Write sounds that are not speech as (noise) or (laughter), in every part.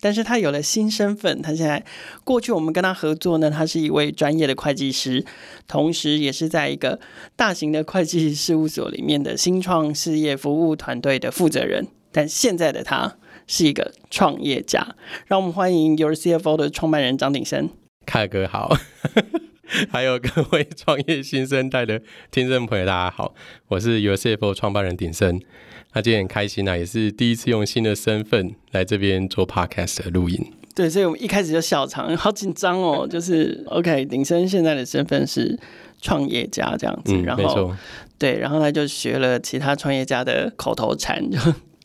但是他有了新身份，他现在过去我们跟他合作呢，他是一位专业的会计师，同时也是在一个大型的会计事务所里面的新创事业服务团队的负责人。但现在的他是一个创业家，让我们欢迎 Your CFO 的创办人张鼎生。凯哥好，(laughs) 还有各位创业新生代的听众朋友，大家好，我是 Your CFO 创办人鼎生。那今天很开心啊，也是第一次用新的身份来这边做 podcast 的录音。对，所以我们一开始就笑场，好紧张哦。(laughs) 就是 OK，鼎生现在的身份是创业家这样子，嗯、然后对，然后他就学了其他创业家的口头禅，(laughs) 就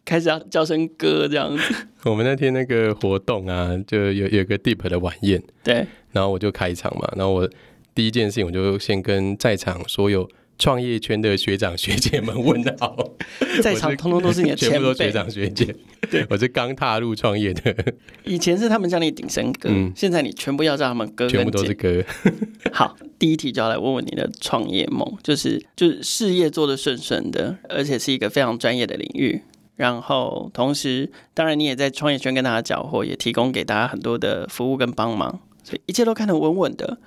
开始要叫声哥这样子。(laughs) 我们那天那个活动啊，就有有个 deep 的晚宴，对，然后我就开场嘛，然后我第一件事情我就先跟在场所有。创业圈的学长学姐们问好，(laughs) 在场通通都是你的前辈，全部都学长学姐。(laughs) 对，我是刚踏入创业的。以前是他们叫你鼎生哥，嗯，现在你全部要叫他们哥，全部都是哥。(laughs) 好，第一题就要来问问你的创业梦，就是就是事业做得顺顺的，而且是一个非常专业的领域。然后同时，当然你也在创业圈跟大家搅和，也提供给大家很多的服务跟帮忙，所以一切都看得稳稳的，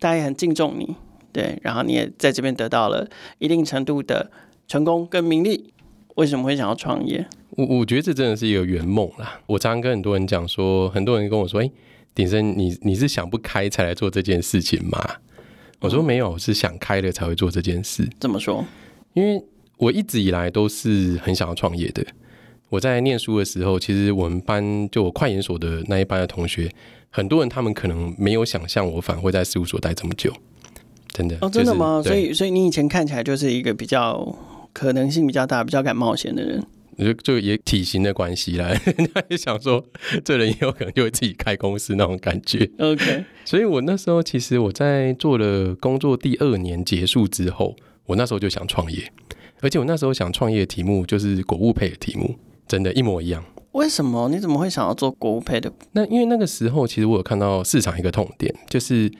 大家也很敬重你。对，然后你也在这边得到了一定程度的成功跟名利，为什么会想要创业？我我觉得这真的是一个圆梦啦。我常常跟很多人讲说，很多人跟我说：“哎，鼎生，你你是想不开才来做这件事情吗？”我说：“没有，我是想开了才会做这件事。”怎么说？因为我一直以来都是很想要创业的。我在念书的时候，其实我们班就我快研所的那一班的同学，很多人他们可能没有想象我反而会在事务所待这么久。真的哦，真的吗？就是、所以，所以你以前看起来就是一个比较可能性比较大、比较敢冒险的人。就就也体型的关系啦，人家也想说，这人也有可能就会自己开公司那种感觉。OK，所以我那时候其实我在做了工作第二年结束之后，我那时候就想创业，而且我那时候想创业的题目就是国务配的题目，真的，一模一样。为什么？你怎么会想要做国务配的？那因为那个时候其实我有看到市场一个痛点，就是。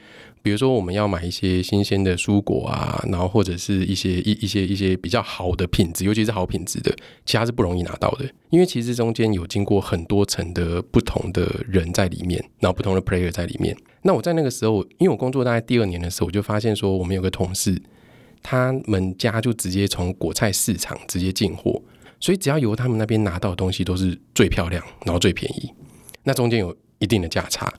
比如说，我们要买一些新鲜的蔬果啊，然后或者是一些一一些一些比较好的品质，尤其是好品质的，其他是不容易拿到的，因为其实中间有经过很多层的不同的人在里面，然后不同的 player 在里面。那我在那个时候，因为我工作大概第二年的时候，我就发现说，我们有个同事，他们家就直接从果菜市场直接进货，所以只要由他们那边拿到的东西都是最漂亮，然后最便宜，那中间有一定的价差。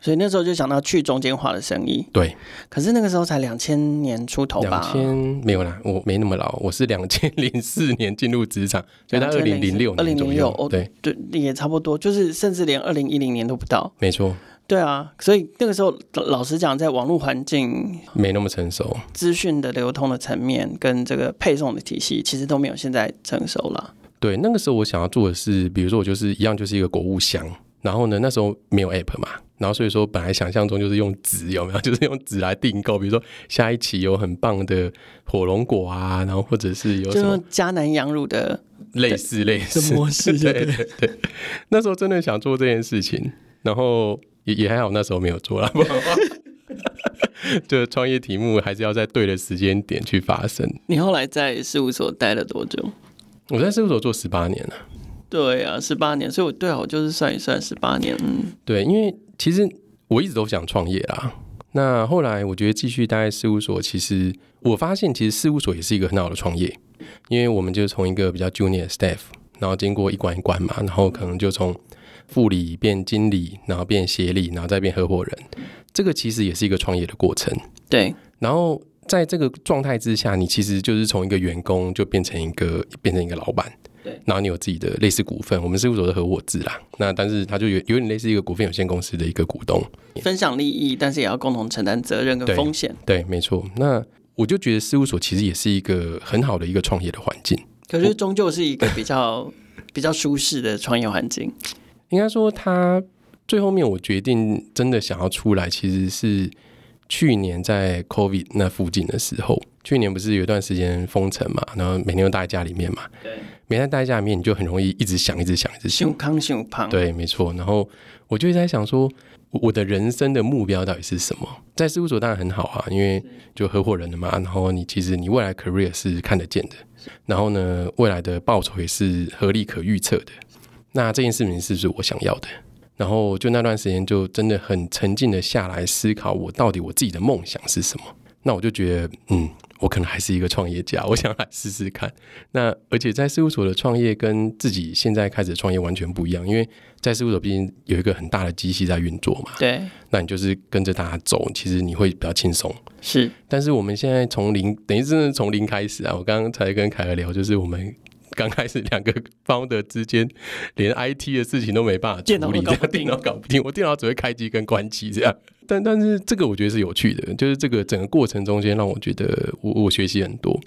所以那时候就想到去中间化的生意。对，可是那个时候才两千年出头吧？两千没有啦，我没那么老，我是两千零四年进入职场，所以他二零零六年左右。对对，也差不多，就是甚至连二零一零年都不到。没错。对啊，所以那个时候老实讲，在网络环境没那么成熟，资讯的流通的层面跟这个配送的体系，其实都没有现在成熟了。对，那个时候我想要做的是，比如说我就是一样，就是一个国物箱，然后呢，那时候没有 app 嘛。然后所以说，本来想象中就是用纸有没有？(laughs) 就是用纸来订购，比如说下一期有很棒的火龙果啊，然后或者是有什么迦南羊乳的类似类似模式，对对对，对。那时候真的想做这件事情，然后也也还好，那时候没有做了。(laughs) 就创业题目还是要在对的时间点去发生。你后来在事务所待了多久？我在事务所做十八年了。对啊，十八年，所以我对啊，我就是算一算十八年。嗯，对，因为。其实我一直都想创业啦。那后来我觉得继续待在事务所，其实我发现其实事务所也是一个很好的创业，因为我们就从一个比较 junior staff，然后经过一关一关嘛，然后可能就从副理变经理，然后变协理，然后再变合伙人。这个其实也是一个创业的过程。对。然后在这个状态之下，你其实就是从一个员工就变成一个变成一个老板。对，然后你有自己的类似股份，我们事务所的合伙制啦。那但是它就有有点类似一个股份有限公司的一个股东，分享利益，但是也要共同承担责任跟风险。对，对，没错。那我就觉得事务所其实也是一个很好的一个创业的环境，可是终究是一个比较 (laughs) 比较舒适的创业环境。应该说，他最后面我决定真的想要出来，其实是去年在 COVID 那附近的时候，去年不是有一段时间封城嘛，然后每天都待在家里面嘛。对。每天待在家里面，你就很容易一直想，一直想，一直想。想康想胖。对，没错。然后我就在想说，我的人生的目标到底是什么？在事务所当然很好啊，因为就合伙人了嘛。然后你其实你未来 career 是看得见的，然后呢，未来的报酬也是合理可预测的。那这件事情是不是我想要的？然后就那段时间就真的很沉静的下来思考，我到底我自己的梦想是什么？那我就觉得，嗯，我可能还是一个创业家，(laughs) 我想来试试看。那而且在事务所的创业跟自己现在开始创业完全不一样，因为在事务所毕竟有一个很大的机器在运作嘛。对。那你就是跟着大家走，其实你会比较轻松。是。但是我们现在从零，等于是从零开始啊。我刚刚才跟凯儿聊，就是我们。刚开始两个 founder 之间，连 IT 的事情都没办法处理，这样电脑搞不定，我电脑只会开机跟关机这样。但但是这个我觉得是有趣的，就是这个整个过程中间让我觉得我我学习很多。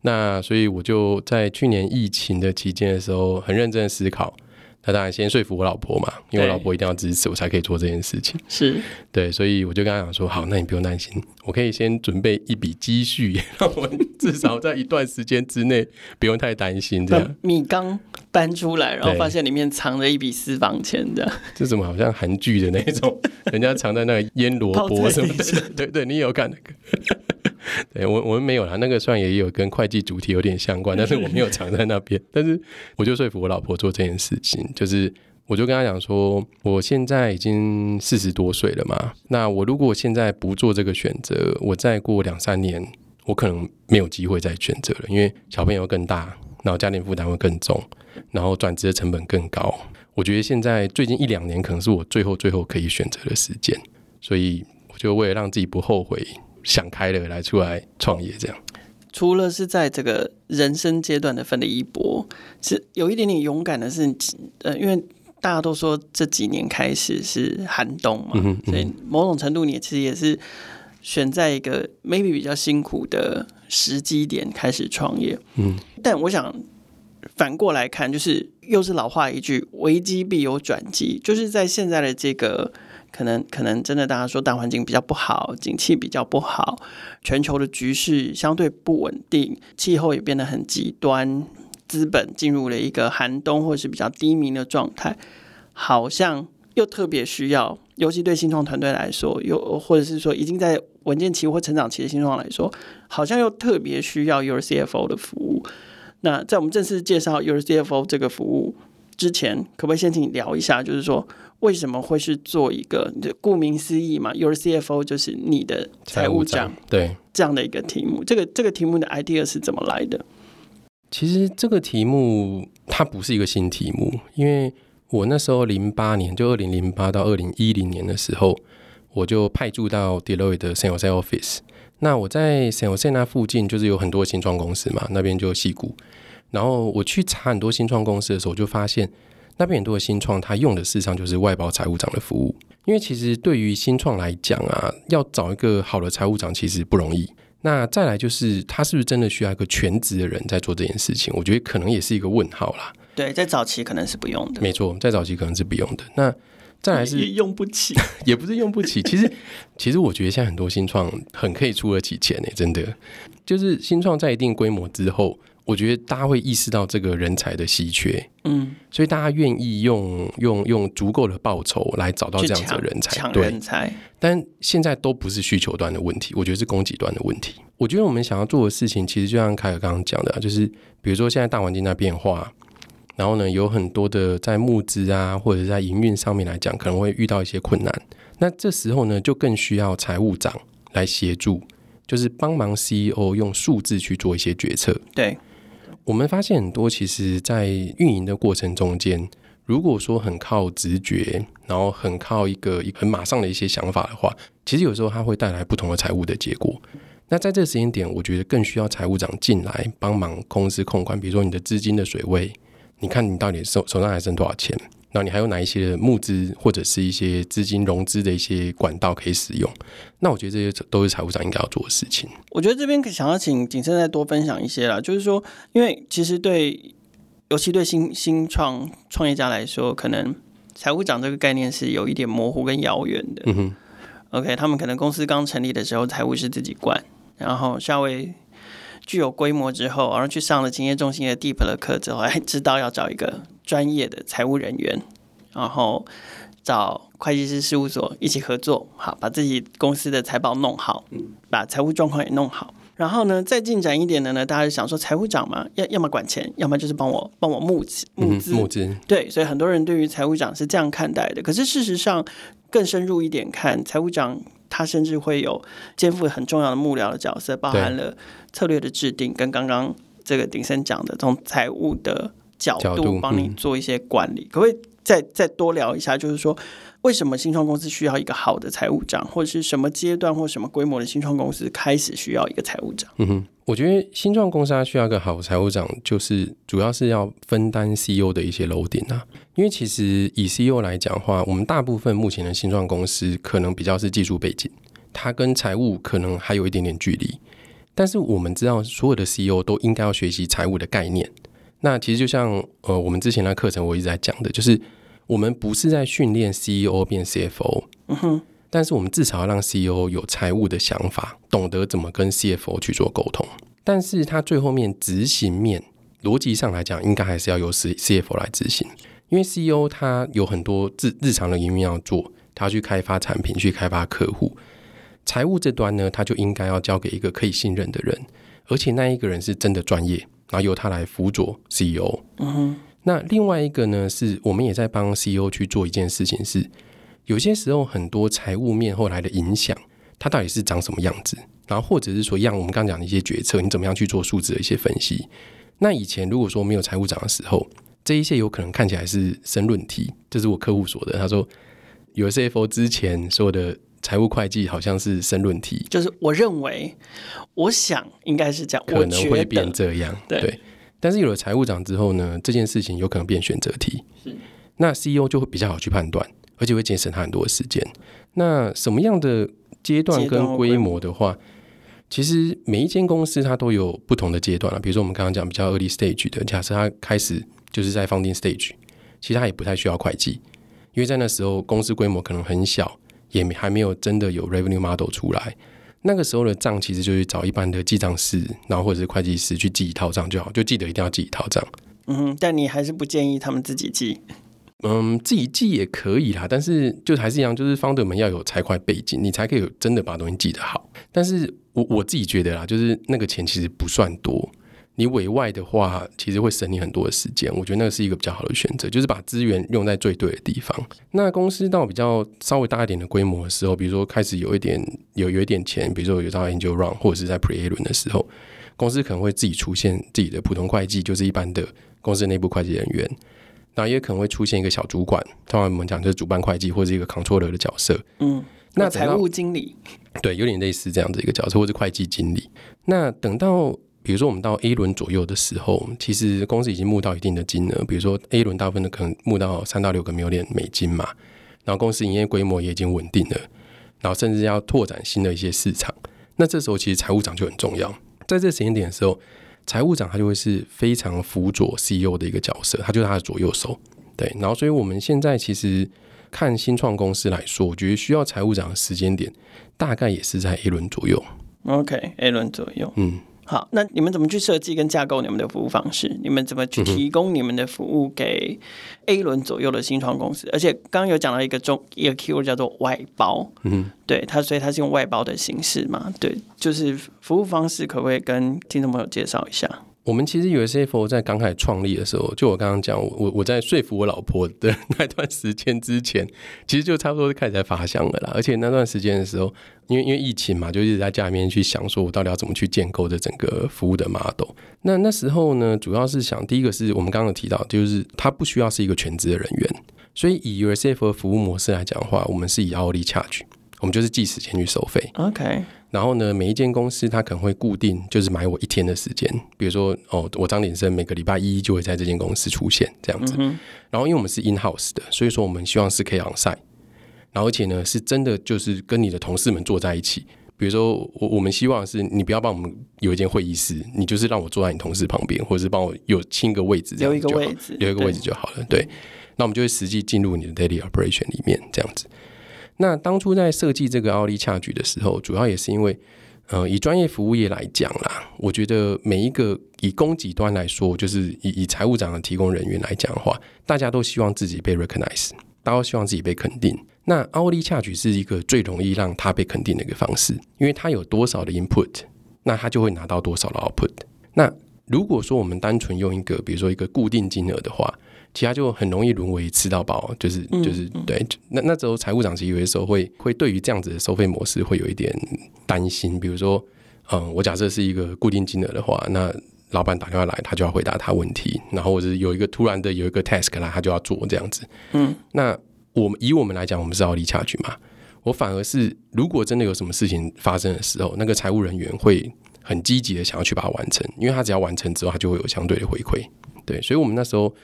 那所以我就在去年疫情的期间的时候，很认真的思考。那当然先说服我老婆嘛，因为我老婆一定要支持我才可以做这件事情。是对，所以我就跟他讲说：好，那你不用担心，我可以先准备一笔积蓄，(laughs) 让我至少在一段时间之内不用太担心这样。米缸搬出来，然后发现里面藏着一笔私房钱的。(laughs) 这怎么好像韩剧的那种，(laughs) 人家藏在那个腌萝卜什么的？对，对对，你有看那个？(laughs) 对我我们没有啦，那个算也有跟会计主题有点相关，但是我没有藏在那边。(laughs) 但是我就说服我老婆做这件事情，就是我就跟她讲说，我现在已经四十多岁了嘛，那我如果现在不做这个选择，我再过两三年，我可能没有机会再选择了，因为小朋友更大，然后家庭负担会更重，然后转职的成本更高。我觉得现在最近一两年可能是我最后最后可以选择的时间，所以我就为了让自己不后悔。想开了来出来创业，这样。除了是在这个人生阶段的奋力一搏，其实有一点点勇敢的是，呃，因为大家都说这几年开始是寒冬嘛，嗯嗯、所以某种程度你其实也是选在一个 maybe 比较辛苦的时机点开始创业。嗯，但我想反过来看，就是又是老话一句，危机必有转机，就是在现在的这个。可能可能真的，大家说大环境比较不好，景气比较不好，全球的局势相对不稳定，气候也变得很极端，资本进入了一个寒冬或是比较低迷的状态，好像又特别需要，尤其对新创团队来说，又或者是说已经在稳健期或成长期的新创来说，好像又特别需要 URCFO 的服务。那在我们正式介绍 URCFO 这个服务之前，可不可以先请你聊一下，就是说。为什么会是做一个？就顾名思义嘛，Your CFO 就是你的财务长，财务长，对，这样的一个题目。这个这个题目的 idea 是怎么来的？其实这个题目它不是一个新题目，因为我那时候零八年，就二零零八到二零一零年的时候，我就派驻到 Deloitte 的 San Jose office。那我在 San Jose 那附近，就是有很多新创公司嘛，那边就戏谷。然后我去查很多新创公司的时候，我就发现。那边很多的新创，它用的事实上就是外包财务长的服务。因为其实对于新创来讲啊，要找一个好的财务长其实不容易。那再来就是，他是不是真的需要一个全职的人在做这件事情？我觉得可能也是一个问号啦。对，在早期可能是不用的。没错，在早期可能是不用的。那再来是也用不起，(laughs) 也不是用不起。其实，其实我觉得现在很多新创很可以出得起钱诶、欸，真的。就是新创在一定规模之后。我觉得大家会意识到这个人才的稀缺，嗯，所以大家愿意用用用足够的报酬来找到这样子的人才，抢人才。对，但现在都不是需求端的问题，我觉得是供给端的问题。我觉得我们想要做的事情，其实就像凯尔刚刚讲的，就是比如说现在大环境在变化，然后呢，有很多的在募资啊，或者是在营运上面来讲，可能会遇到一些困难。那这时候呢，就更需要财务长来协助，就是帮忙 CEO 用数字去做一些决策。对。我们发现很多，其实，在运营的过程中间，如果说很靠直觉，然后很靠一个很马上的一些想法的话，其实有时候它会带来不同的财务的结果。那在这个时间点，我觉得更需要财务长进来帮忙公司控管，比如说你的资金的水位，你看你到底手手上还剩多少钱。那你还有哪一些募资或者是一些资金融资的一些管道可以使用？那我觉得这些都是财务长应该要做的事情。我觉得这边想要请景琛再多分享一些啦，就是说，因为其实对，尤其对新新创创业家来说，可能财务长这个概念是有一点模糊跟遥远的。嗯哼。OK，他们可能公司刚成立的时候，财务是自己管，然后稍微具有规模之后，然后去上了勤业中心的 Deep 的课之后，还，知道要找一个专业的财务人员，然后找会计师事务所一起合作，好，把自己公司的财报弄好，把财务状况也弄好。然后呢，再进展一点的呢，大家就想说，财务长嘛，要要么管钱，要么就是帮我帮我募资募资募资。对，所以很多人对于财务长是这样看待的。可是事实上，更深入一点看，财务长他甚至会有肩负很重要的幕僚的角色，包含了策略的制定，跟刚刚这个鼎森讲的从财务的角度帮你做一些管理。嗯、可不可以再再多聊一下？就是说。为什么新创公司需要一个好的财务长，或者是什么阶段或什么规模的新创公司开始需要一个财务长？嗯哼，我觉得新创公司它需要一个好财务长，就是主要是要分担 CEO 的一些 loading 啊。因为其实以 CEO 来讲的话，我们大部分目前的新创公司可能比较是技术背景，它跟财务可能还有一点点距离。但是我们知道，所有的 CEO 都应该要学习财务的概念。那其实就像呃，我们之前的课程我一直在讲的，就是。我们不是在训练 CEO 变 CFO，嗯哼，但是我们至少要让 CEO 有财务的想法，懂得怎么跟 CFO 去做沟通。但是他最后面执行面逻辑上来讲，应该还是要由 CFO 来执行，因为 CEO 他有很多日日常的营运要做，他要去开发产品，去开发客户。财务这端呢，他就应该要交给一个可以信任的人，而且那一个人是真的专业，然后由他来辅佐 CEO。嗯哼。那另外一个呢，是我们也在帮 CEO 去做一件事情是，有些时候很多财务面后来的影响，它到底是长什么样子，然后或者是说，像我们刚刚讲的一些决策，你怎么样去做数字的一些分析。那以前如果说没有财务长的时候，这一些有可能看起来是申论题，这是我客户说的。他说，有 CFO 之前所有的财务会计好像是申论题，就是我认为，我想应该是这样，可能会变这样，对。对但是有了财务长之后呢，这件事情有可能变选择题。是，那 CEO 就会比较好去判断，而且会节省他很多的时间。那什么样的阶段跟规模的话，其实每一间公司它都有不同的阶段了。比如说我们刚刚讲比较 early stage 的，假设它开始就是在 founding stage，其实它也不太需要会计，因为在那时候公司规模可能很小，也还没有真的有 revenue model 出来。那个时候的账其实就是找一般的记账师，然后或者是会计师去记一套账就好，就记得一定要记一套账。嗯，但你还是不建议他们自己记。嗯，自己记也可以啦，但是就还是一样，就是 founder 们要有财会背景，你才可以真的把东西记得好。但是我我自己觉得啦，就是那个钱其实不算多。你委外的话，其实会省你很多的时间。我觉得那个是一个比较好的选择，就是把资源用在最对的地方。那公司到比较稍微大一点的规模的时候，比如说开始有一点有有一点钱，比如说有到 Angel Round 或者是在 Pre-A 轮的时候，公司可能会自己出现自己的普通会计，就是一般的公司内部会计人员。那也可能会出现一个小主管，通常我们讲就是主办会计或者一个 Controller 的角色。嗯，那财务经理对，有点类似这样子一个角色，或者会计经理。那等到比如说，我们到 A 轮左右的时候，其实公司已经募到一定的金额。比如说 A 轮大部分的可能募到三到六个 million 美金嘛，然后公司营业规模也已经稳定了，然后甚至要拓展新的一些市场。那这时候其实财务长就很重要。在这时间点的时候，财务长他就会是非常辅佐 CEO 的一个角色，他就是他的左右手。对，然后所以我们现在其实看新创公司来说，我觉得需要财务长的时间点大概也是在 A 轮左右。OK，A 轮左右，嗯。好，那你们怎么去设计跟架构你们的服务方式？你们怎么去提供你们的服务给 A 轮左右的新创公司？而且刚刚有讲到一个中一个 keyword 叫做外包，嗯，对，它所以它是用外包的形式嘛？对，就是服务方式，可不可以跟听众朋友介绍一下？我们其实 USF 在刚开始创立的时候，就我刚刚讲，我我在说服我老婆的那段时间之前，其实就差不多是开始在发想了啦。而且那段时间的时候，因为因为疫情嘛，就一直在家里面去想，说我到底要怎么去建构这整个服务的 model。那那时候呢，主要是想，第一个是我们刚刚有提到，就是它不需要是一个全职的人员，所以以 USF 的服务模式来讲的话，我们是以 hourly charge，我们就是计时间去收费。OK。然后呢，每一间公司它可能会固定，就是买我一天的时间。比如说，哦，我张鼎生每个礼拜一就会在这间公司出现这样子。嗯、然后，因为我们是 in house 的，所以说我们希望是可以 on site。然后，而且呢，是真的就是跟你的同事们坐在一起。比如说，我我们希望是你不要帮我们有一间会议室，你就是让我坐在你同事旁边，或者是帮我有清个位置，留一个位置，留一个位置就好了。对，那我们就会实际进入你的 daily operation 里面这样子。那当初在设计这个 hourly charge 的时候，主要也是因为。呃，以专业服务业来讲啦，我觉得每一个以供给端来说，就是以以财务长的提供人员来讲的话，大家都希望自己被 recognize，大家都希望自己被肯定。那 hourly charge 是一个最容易让他被肯定的一个方式，因为他有多少的 input，那他就会拿到多少的 output。那如果说我们单纯用一个，比如说一个固定金额的话，其他就很容易沦为吃到饱，就是就是对。那那时候财务长其实有的时候会会对于这样子的收费模式会有一点担心，比如说，嗯，我假设是一个固定金额的话，那老板打电话来，他就要回答他问题，然后或者有一个突然的有一个 task 来，他就要做这样子。嗯，那我们以我们来讲，我们是 hourly charge 嘛，我反而是如果真的有什么事情发生的时候，那个财务人员会很积极的想要去把它完成，因为他只要完成之后，他就会有相对的回馈。对，所以我们那时候。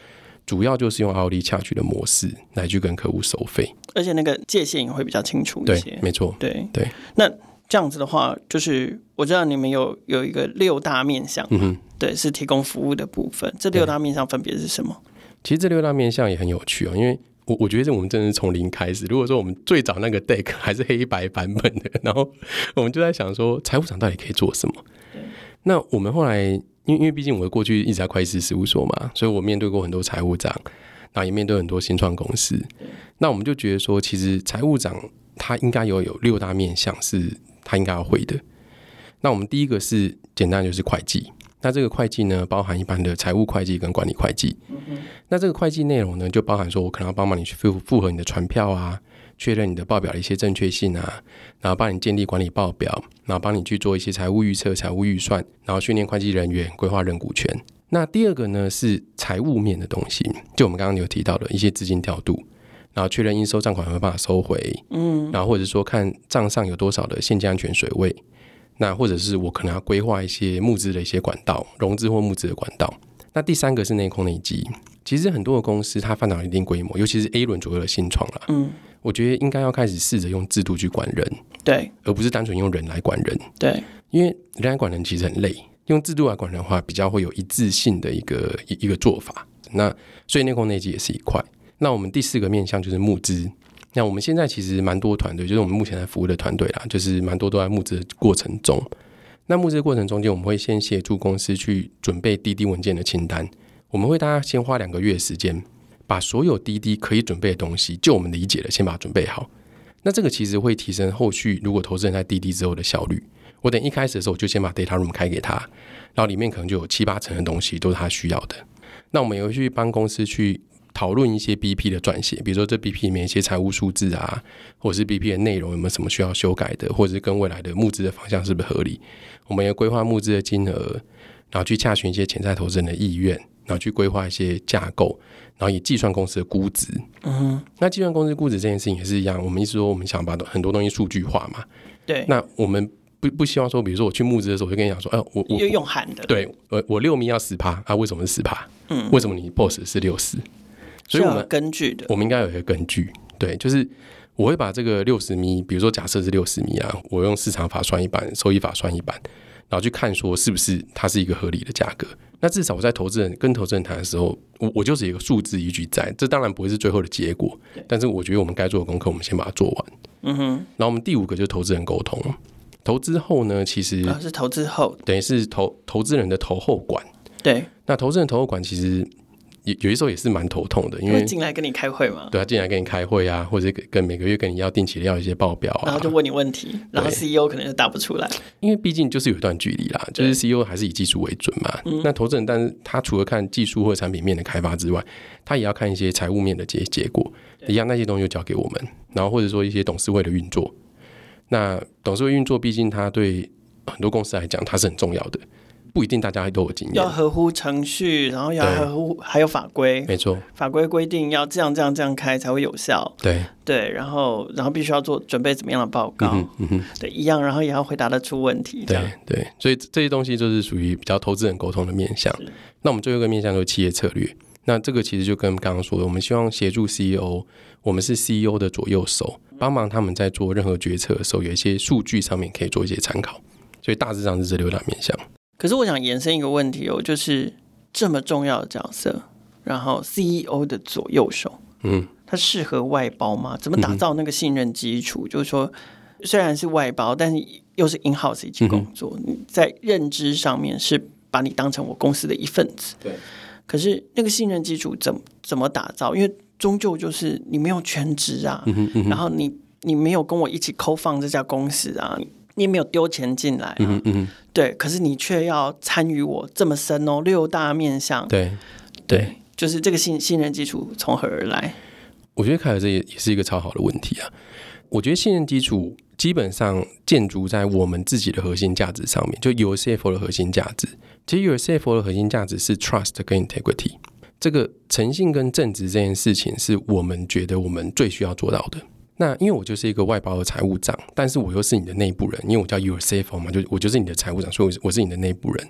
主要就是用 hourly charge 的模式来去跟客户收费，而且那个界限也会比较清楚一些。对，没错。对对。那这样子的话，就是我知道你们有有一个六大面向，嗯哼，对，是提供服务的部分。这六大面向分别是什么？其实这六大面向也很有趣哦，因为我我觉得我们真的是从零开始。如果说我们最早那个 deck 还是黑白版本的，然后我们就在想说，财务长到底可以做什么？对。那我们后来。因为因为毕竟我过去一直在会计师事务所嘛，所以我面对过很多财务长，那也面对很多新创公司。那我们就觉得说，其实财务长他应该有有六大面向是他应该要会的。那我们第一个是简单就是会计，那这个会计呢，包含一般的财务会计跟管理会计。那这个会计内容呢，就包含说我可能要帮忙你去复复核你的传票啊。确认你的报表的一些正确性啊，然后帮你建立管理报表，然后帮你去做一些财务预测、财务预算，然后训练会计人员、规划认股权。那第二个呢是财务面的东西，就我们刚刚有提到的一些资金调度，然后确认应收账款有没有办法收回，嗯，然后或者说看账上有多少的现金安全水位，那或者是我可能要规划一些募资的一些管道，融资或募资的管道。那第三个是内控内机，其实很多的公司它发展到一定规模，尤其是 A 轮左右的新创啦，嗯。我觉得应该要开始试着用制度去管人，对，而不是单纯用人来管人，对，因为人来管人其实很累，用制度来管人的话，比较会有一致性的一个一一个做法。那所以内控内机也是一块。那我们第四个面向就是募资。那我们现在其实蛮多团队，就是我们目前在服务的团队啦，就是蛮多都在募资的过程中。那募资的过程中间，我们会先协助公司去准备滴滴文件的清单，我们会大家先花两个月时间。把所有滴滴可以准备的东西，就我们理解的，先把它准备好。那这个其实会提升后续如果投资人在滴滴之后的效率。我等一开始的时候，我就先把 data room 开给他，然后里面可能就有七八成的东西都是他需要的。那我们也会去帮公司去讨论一些 BP 的撰写，比如说这 BP 里面一些财务数字啊，或者是 BP 的内容有没有什么需要修改的，或者是跟未来的募资的方向是不是合理？我们也规划募资的金额，然后去洽询一些潜在投资人的意愿。然后去规划一些架构，然后也计算公司的估值。嗯哼，那计算公司估值这件事情也是一样。我们一直说，我们想把很多东西数据化嘛。对。那我们不不希望说，比如说我去募资的时候，我就跟你讲说，哎、呃，我我用喊的。对，我我六米要十趴啊？为什么是十趴？嗯，为什么你 boss 是六十？所以我们根据的，我们应该有一个根据。对，就是我会把这个六十米，比如说假设是六十米啊，我用市场法算一半，收益法算一半，然后去看说是不是它是一个合理的价格。那至少我在投资人跟投资人谈的时候，我我就是一个数字依据在，这当然不会是最后的结果，但是我觉得我们该做的功课，我们先把它做完。嗯哼。然后我们第五个就是投资人沟通，投资后呢，其实、啊、是投资后，等于是投投资人的投后管。对。那投资人投后管其实。有有些时候也是蛮头痛的，因为进来跟你开会嘛，对啊，进来跟你开会啊，或者跟每个月跟你要定期的要一些报表啊，然后就问你问题，然后 CEO 可能就答不出来，因为毕竟就是有一段距离啦，就是 CEO 还是以技术为准嘛。那投资人，但是他除了看技术或产品面的开发之外，他也要看一些财务面的结结果，一样那些东西就交给我们，然后或者说一些董事会的运作。那董事会运作，毕竟他对很多公司来讲，它是很重要的。不一定大家都有经验，要合乎程序，然后要合乎还有法规，没错，法规规定要这样这样这样开才会有效，对。对，然后然后必须要做准备怎么样的报告，嗯嗯哼，对，一样，然后也要回答得出问题，对对，所以这些东西就是属于比较投资人沟通的面向。那我们最后一个面向就是企业策略，那这个其实就跟刚刚说的，我们希望协助 CEO，我们是 CEO 的左右手，帮忙他们在做任何决策的时候，有一些数据上面可以做一些参考，所以大致上是这六大面向。可是我想延伸一个问题哦，就是这么重要的角色，然后 CEO 的左右手，嗯，他适合外包吗？怎么打造那个信任基础？嗯、就是说，虽然是外包，但是又是 in house 一起工作，嗯、你在认知上面是把你当成我公司的一份子。对。可是那个信任基础怎么怎么打造？因为终究就是你没有全职啊，嗯嗯、然后你你没有跟我一起 co-found 这家公司啊，你也没有丢钱进来啊，嗯嗯、对。可是你却要参与我这么深哦，六大面向，对对，对，就是这个信信任基础从何而来？我觉得凯尔这也也是一个超好的问题啊。我觉得信任基础基本上建筑在我们自己的核心价值上面，就 UCFO 的核心价值。其实 UCFO 的核心价值是 trust 跟 integrity。这个诚信跟正直这件事情，是我们觉得我们最需要做到的。那因为我就是一个外包的财务长，但是我又是你的内部人，因为我叫 your CFO 嘛，就我就是你的财务长，所以我是你的内部人。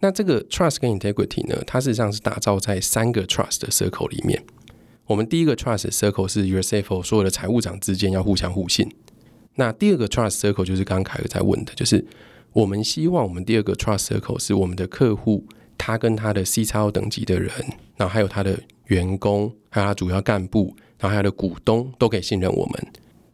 那这个 trust 跟 integrity 呢，它事实上是打造在三个 trust 的 circle 里面。我们第一个 trust circle 是 your CFO 所有的财务长之间要互相互信。那第二个 trust circle 就是刚刚凯尔在问的，就是我们希望我们第二个 trust circle 是我们的客户，他跟他的 CXO 等级的人，然后还有他的员工，还有他主要干部，然后他的股东都可以信任我们。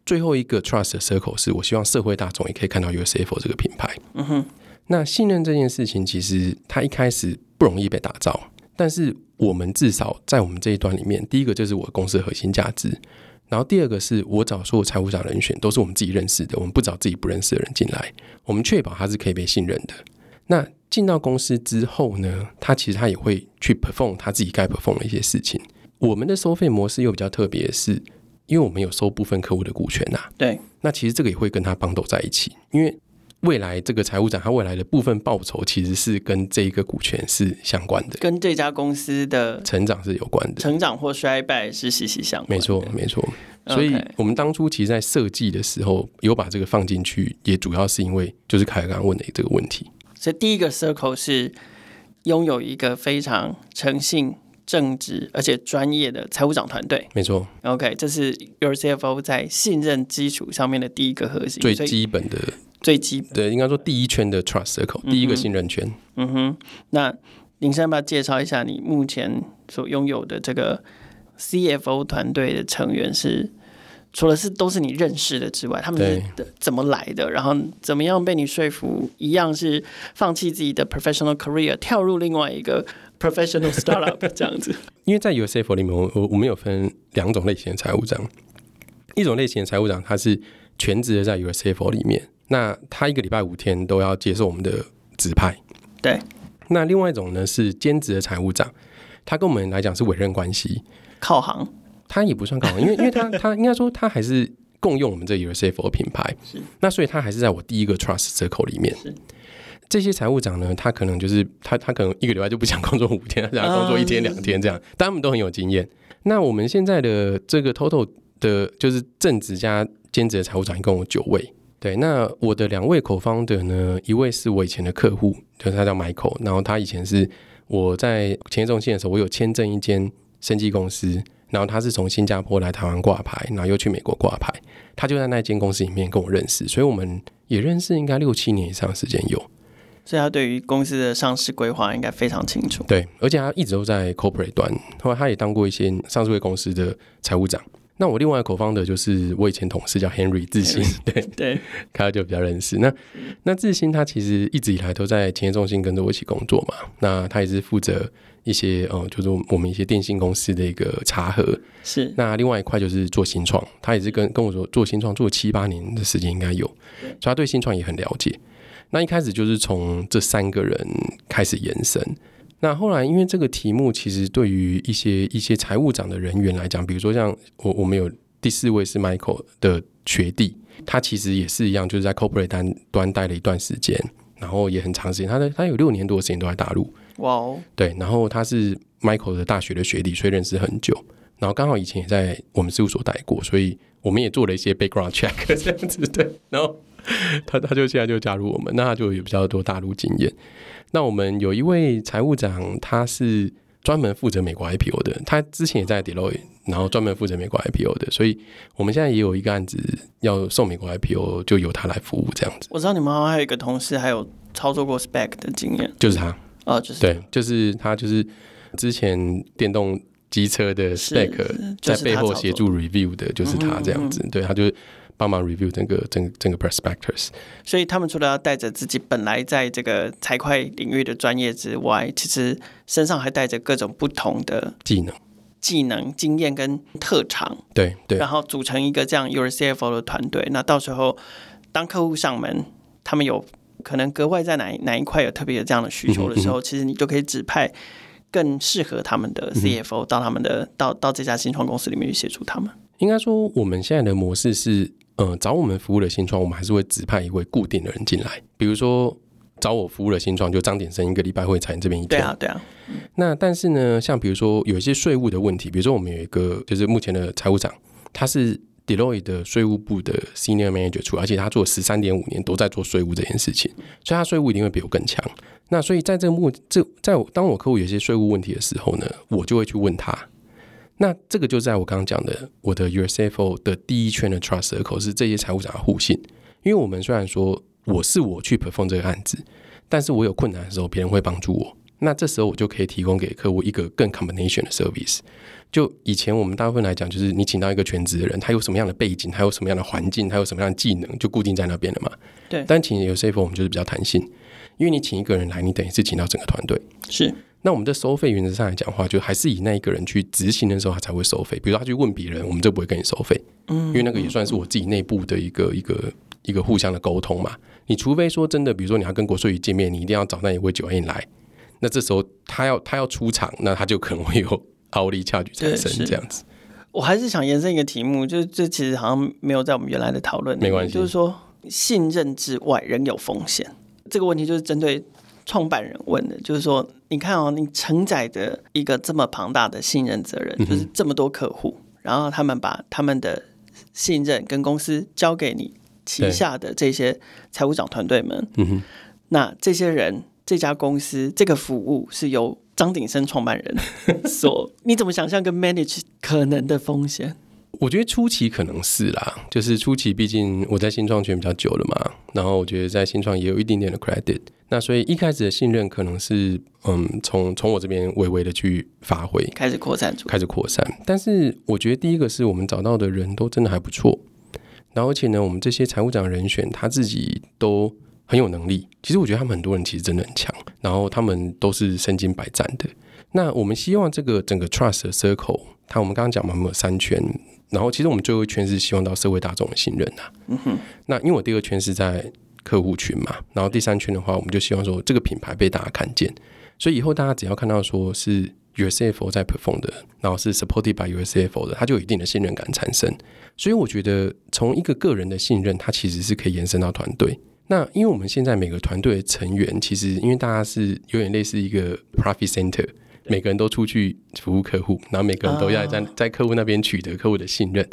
最后一个 trust circle 是我希望社会大众也可以看到 UCFO 这个品牌。嗯哼，那信任这件事情其实它一开始不容易被打造。但是我们至少在我们这一端里面，第一个就是我公司的核心价值，然后第二个是我找所有财务长人选都是我们自己认识的，我们不找自己不认识的人进来，我们确保他是可以被信任的。那进到公司之后呢，他其实他也会去 perform 他自己该 perform 的一些事情。我们的收费模式又比较特别，是因为我们有收部分客户的股权呐、啊。对，那其实这个也会跟他 bundle 在一起，因为。未来这个财务长他未来的部分报酬其实是跟这一个股权是相关的，跟这家公司的成长是有关的，成长或衰败是息息相关的。没错，没错。所以我们当初其实，在设计的时候有把这个放进去，也主要是因为就是凯刚问的这个问题。所以第一个 circle 是拥有一个非常诚信、正直而且专业的财务长团队。没错。OK，这是 Your CFO 在信任基础上面的第一个核心，最基本的。最基本对，应该说第一圈的 trust circle，第一个信任圈。嗯哼，那林生要不要介绍一下你目前所拥有的这个 CFO 团队的成员是？除了是都是你认识的之外，他们是怎么来的？然后怎么样被你说服？一样是放弃自己的 professional career，跳入另外一个 professional startup (laughs) 这样子？因为在 UCFO 里面，我我们有分两种类型的财务长，一种类型的财务长他是全职的在 UCFO 里面。那他一个礼拜五天都要接受我们的指派，对。那另外一种呢是兼职的财务长，他跟我们来讲是委任关系，靠行。他也不算靠行，因为 (laughs) 因为他他应该说他还是共用我们这个 UCFO 的品牌，是。那所以他还是在我第一个 Trust Circle 里面。这些财务长呢，他可能就是他他可能一个礼拜就不想工作五天，他想工作一天两天这样，但他们都很有经验。那我们现在的这个 Total 的就是正职加兼职的财务长一共有九位。对，那我的两位口方的呢，一位是我以前的客户，就是他叫 Michael，然后他以前是我在企业中心的时候，我有签证一间生技公司，然后他是从新加坡来台湾挂牌，然后又去美国挂牌，他就在那间公司里面跟我认识，所以我们也认识应该六七年以上时间有，所以他对于公司的上市规划应该非常清楚。对，而且他一直都在 corporate 端，后来他也当过一些上市公司的财务长。那我另外一个 co-founder 就是我以前同事叫 Henry 智新，(laughs) 对对，(laughs) 他就比较认识。那那智新他其实一直以来都在企业中心跟着我一起工作嘛。那他也是负责一些呃，就是我们一些电信公司的一个查核。是。那另外一块就是做新创，他也是跟跟我说做新创做了七八年的时间应该有，所以他对新创也很了解。那一开始就是从这三个人开始延伸。那后来，因为这个题目其实对于一些一些财务长的人员来讲，比如说像我我们有第四位是 Michael 的学弟，他其实也是一样，就是在 Corporate 端端待了一段时间，然后也很长时间，他的他有六年多的时间都在大陆。哇哦，对，然后他是 Michael 的大学的学弟，所以认识很久，然后刚好以前也在我们事务所待过，所以我们也做了一些 background check 这样子，对，然后 (laughs) 他他就现在就加入我们，那他就有比较多大陆经验。那我们有一位财务长，他是专门负责美国 IPO 的，他之前也在 Deloitte，然后专门负责美国 IPO 的，所以我们现在也有一个案子要送美国 IPO，就由他来服务这样子。我知道你们好像还有一个同事，还有操作过 Spec 的经验，就是他，哦，就是对，就是他，就是之前电动机车的 spec 在背后协助 review 的，就是他这样子，对，他就。帮忙 review 整个整整个 prospectus。所以他们除了要带着自己本来在这个财会领域的专业之外，其实身上还带着各种不同的技能、技能、经验跟特长。对对，然后组成一个这样 Your CFO 的团队。那到时候当客户上门，他们有可能格外在哪哪一块有特别有这样的需求的时候，嗯、其实你就可以指派更适合他们的 CFO 到他们的、嗯、到到这家新创公司里面去协助他们。应该说，我们现在的模式是，呃，找我们服务的新创，我们还是会指派一位固定的人进来。比如说，找我服务的新创，就张鼎生一个礼拜会采这边一天。对啊，对啊。那但是呢，像比如说有一些税务的问题，比如说我们有一个就是目前的财务长，他是 Deloitte 的税务部的 Senior Manager 出，而且他做十三点五年都在做税务这件事情，所以他税务一定会比我更强。那所以在这个目这在我当我客户有些税务问题的时候呢，我就会去问他。那这个就在我刚刚讲的我的 CFO 的第一圈的 Trust Circle 是这些财务长的互信，因为我们虽然说我是我去 perform 这个案子，但是我有困难的时候，别人会帮助我。那这时候我就可以提供给客户一个更 combination 的 service。就以前我们大部分来讲，就是你请到一个全职的人，他有什么样的背景，他有什么样的环境，他有什么样的技能，就固定在那边了嘛。对。但请 CFO 我们就是比较弹性，因为你请一个人来，你等于是请到整个团队。是。那我们的收费原则上来讲的话，就还是以那一个人去执行的时候，他才会收费。比如说他去问别人，我们就不会跟你收费，嗯，因为那个也算是我自己内部的一个一个一个互相的沟通嘛。你除非说真的，比如说你要跟国税局见面，你一定要找那一位九 A 来，那这时候他要他要出场，那他就可能会有 hourly charge 产生这样子。我还是想延伸一个题目，就是这其实好像没有在我们原来的讨论没关系，就是说信任之外仍有风险。这个问题就是针对。创办人问的，就是说，你看哦，你承载着一个这么庞大的信任责任，就是这么多客户，然后他们把他们的信任跟公司交给你旗下的这些财务长团队们，那这些人、这家公司、这个服务是由张鼎生创办人所，(laughs) 你怎么想象跟 manage 可能的风险？我觉得初期可能是啦，就是初期，毕竟我在新创圈比较久了嘛，然后我觉得在新创也有一点点的 credit，那所以一开始的信任可能是嗯，从从我这边微微的去发挥，开始扩散，开始扩散。但是我觉得第一个是我们找到的人都真的还不错，然后而且呢，我们这些财务长人选他自己都很有能力。其实我觉得他们很多人其实真的很强，然后他们都是身经百战的。那我们希望这个整个 trust 的 circle，它我们刚刚讲嘛，我们有三圈。然后，其实我们最后一圈是希望到社会大众的信任呐、啊。嗯哼。那因为我第二圈是在客户群嘛，然后第三圈的话，我们就希望说这个品牌被大家看见。所以以后大家只要看到说是 USFO 在 perform 的，然后是 supported by USFO 的，它就有一定的信任感产生。所以我觉得从一个个人的信任，它其实是可以延伸到团队。那因为我们现在每个团队的成员，其实因为大家是有点类似一个 profit center。每个人都出去服务客户，然后每个人都要在在客户那边取得客户的信任，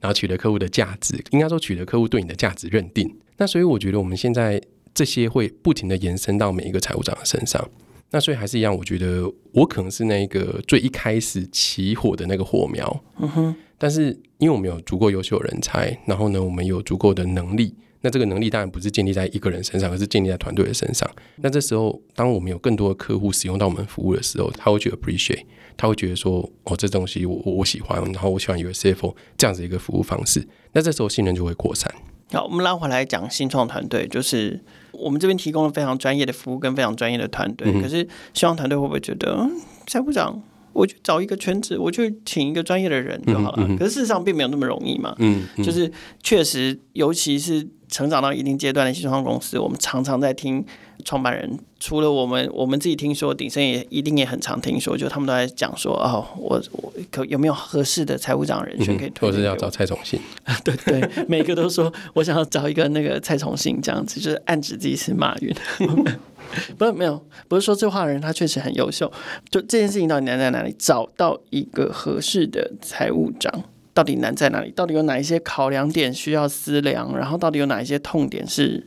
然后取得客户的价值，应该说取得客户对你的价值认定。那所以我觉得我们现在这些会不停的延伸到每一个财务长的身上。那所以还是一样，我觉得我可能是那个最一开始起火的那个火苗。嗯哼。但是因为我们有足够优秀的人才，然后呢，我们有足够的能力。那这个能力当然不是建立在一个人身上，而是建立在团队的身上。那这时候，当我们有更多的客户使用到我们服务的时候，他会觉得 appreciate，他会觉得说，哦，这东西我我喜欢，然后我喜欢有 CFO 这样子一个服务方式。那这时候信任就会扩散。好，我们拉回来讲新创团队，就是我们这边提供了非常专业的服务跟非常专业的团队。嗯、可是新创团队会不会觉得，蔡部长？我去找一个全职，我去请一个专业的人就好了。嗯嗯、可是事实上并没有那么容易嘛。嗯，嗯就是确实，尤其是成长到一定阶段的新创公司，我们常常在听创办人，除了我们我们自己听说，鼎盛也一定也很常听说，就他们都在讲说，哦，我我可有没有合适的财务长人选可以推荐？或者是要找蔡崇信？(laughs) 对对，每个都说我想要找一个那个蔡崇信这样子，就是暗指自己是马云。(laughs) 不是没有，不是说这话的人他确实很优秀。就这件事情到底难在哪里？找到一个合适的财务长到底难在哪里？到底有哪一些考量点需要思量？然后到底有哪一些痛点是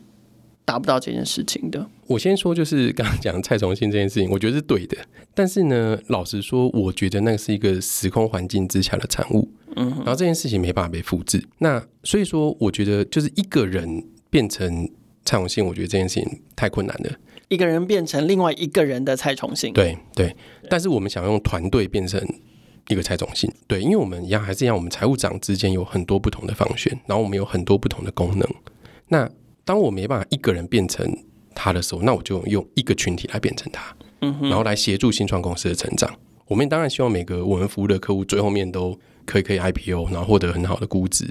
达不到这件事情的？我先说，就是 (laughs) 刚刚讲蔡崇信这件事情，我觉得是对的。但是呢，老实说，我觉得那个是一个时空环境之下的产物。嗯，然后这件事情没办法被复制。那所以说，我觉得就是一个人变成蔡崇信，我觉得这件事情太困难了。一个人变成另外一个人的蔡崇信，对对，但是我们想用团队变成一个蔡崇信。对，因为我们一样还是一样，我们财务长之间有很多不同的方选，然后我们有很多不同的功能。那当我没办法一个人变成他的时候，那我就用一个群体来变成他，嗯，然后来协助新创公司的成长。我们当然希望每个我们服务的客户最后面都可以可以 IPO，然后获得很好的估值，